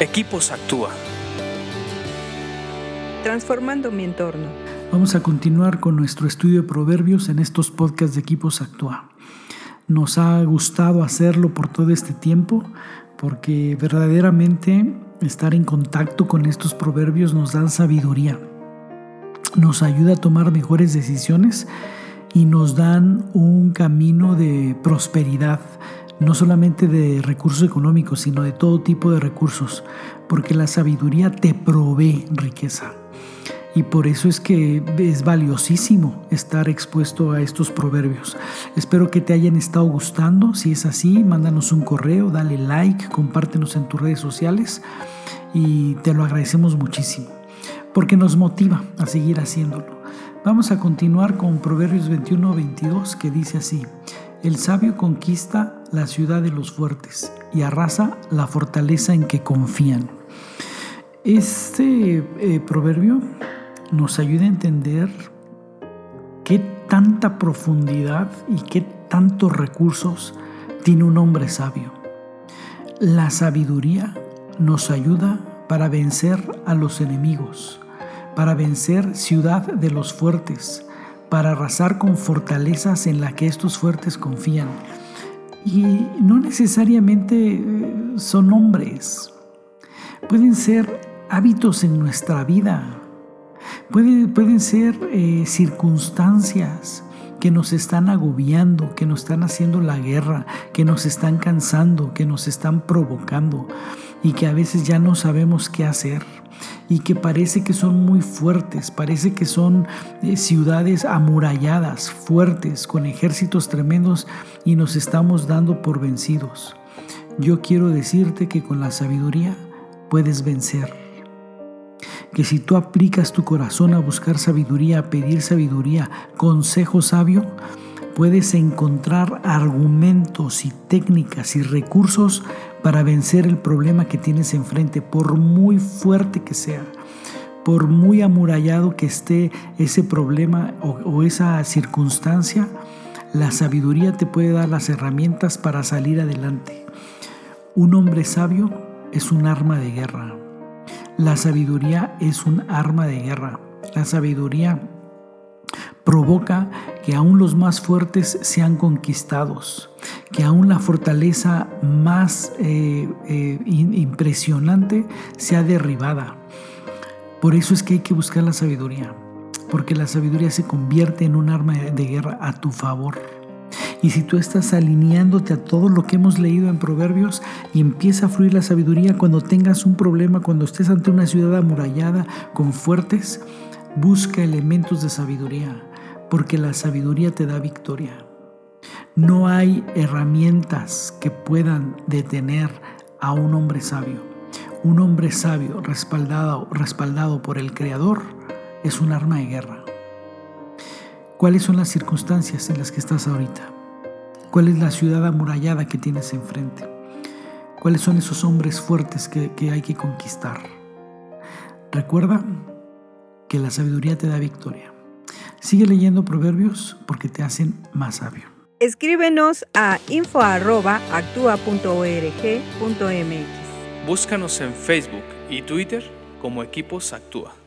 Equipos Actúa. Transformando mi entorno. Vamos a continuar con nuestro estudio de proverbios en estos podcasts de Equipos Actúa. Nos ha gustado hacerlo por todo este tiempo porque verdaderamente estar en contacto con estos proverbios nos dan sabiduría, nos ayuda a tomar mejores decisiones y nos dan un camino de prosperidad no solamente de recursos económicos, sino de todo tipo de recursos, porque la sabiduría te provee riqueza. Y por eso es que es valiosísimo estar expuesto a estos proverbios. Espero que te hayan estado gustando. Si es así, mándanos un correo, dale like, compártenos en tus redes sociales y te lo agradecemos muchísimo, porque nos motiva a seguir haciéndolo. Vamos a continuar con Proverbios 21-22 que dice así, el sabio conquista la ciudad de los fuertes y arrasa la fortaleza en que confían. Este eh, proverbio nos ayuda a entender qué tanta profundidad y qué tantos recursos tiene un hombre sabio. La sabiduría nos ayuda para vencer a los enemigos, para vencer ciudad de los fuertes, para arrasar con fortalezas en las que estos fuertes confían. Y no necesariamente eh, son hombres, pueden ser hábitos en nuestra vida, pueden, pueden ser eh, circunstancias que nos están agobiando, que nos están haciendo la guerra, que nos están cansando, que nos están provocando y que a veces ya no sabemos qué hacer y que parece que son muy fuertes, parece que son eh, ciudades amuralladas, fuertes, con ejércitos tremendos y nos estamos dando por vencidos. Yo quiero decirte que con la sabiduría puedes vencer. Que si tú aplicas tu corazón a buscar sabiduría, a pedir sabiduría, consejo sabio, puedes encontrar argumentos y técnicas y recursos para vencer el problema que tienes enfrente, por muy fuerte que sea, por muy amurallado que esté ese problema o, esa circunstancia, la sabiduría te puede dar las herramientas para salir adelante. Un hombre sabio es un arma de guerra. La sabiduría es un arma de guerra. La sabiduría provoca que aún los más fuertes sean conquistados, que aún la fortaleza más eh, eh, impresionante sea derribada. Por eso es que hay que buscar la sabiduría, porque la sabiduría se convierte en un arma de guerra a tu favor. Y si tú estás alineándote a todo lo que hemos leído en Proverbios y empieza a fluir la sabiduría cuando tengas un problema, cuando estés ante una ciudad amurallada con fuertes, busca elementos de sabiduría porque la sabiduría te da victoria. No hay herramientas que puedan detener a un hombre sabio. Un hombre sabio respaldado, respaldado por el Creador es un arma de guerra. ¿Cuáles son las circunstancias en las que estás ahorita? ¿Cuál es la ciudad amurallada que tienes enfrente? ¿Cuáles son esos hombres fuertes que, que hay que conquistar? Recuerda que la sabiduría te da victoria. Sigue leyendo proverbios porque te hacen más sabio. Escríbenos a info.actua.org.mx. Búscanos en Facebook y Twitter como Equipos Actúa.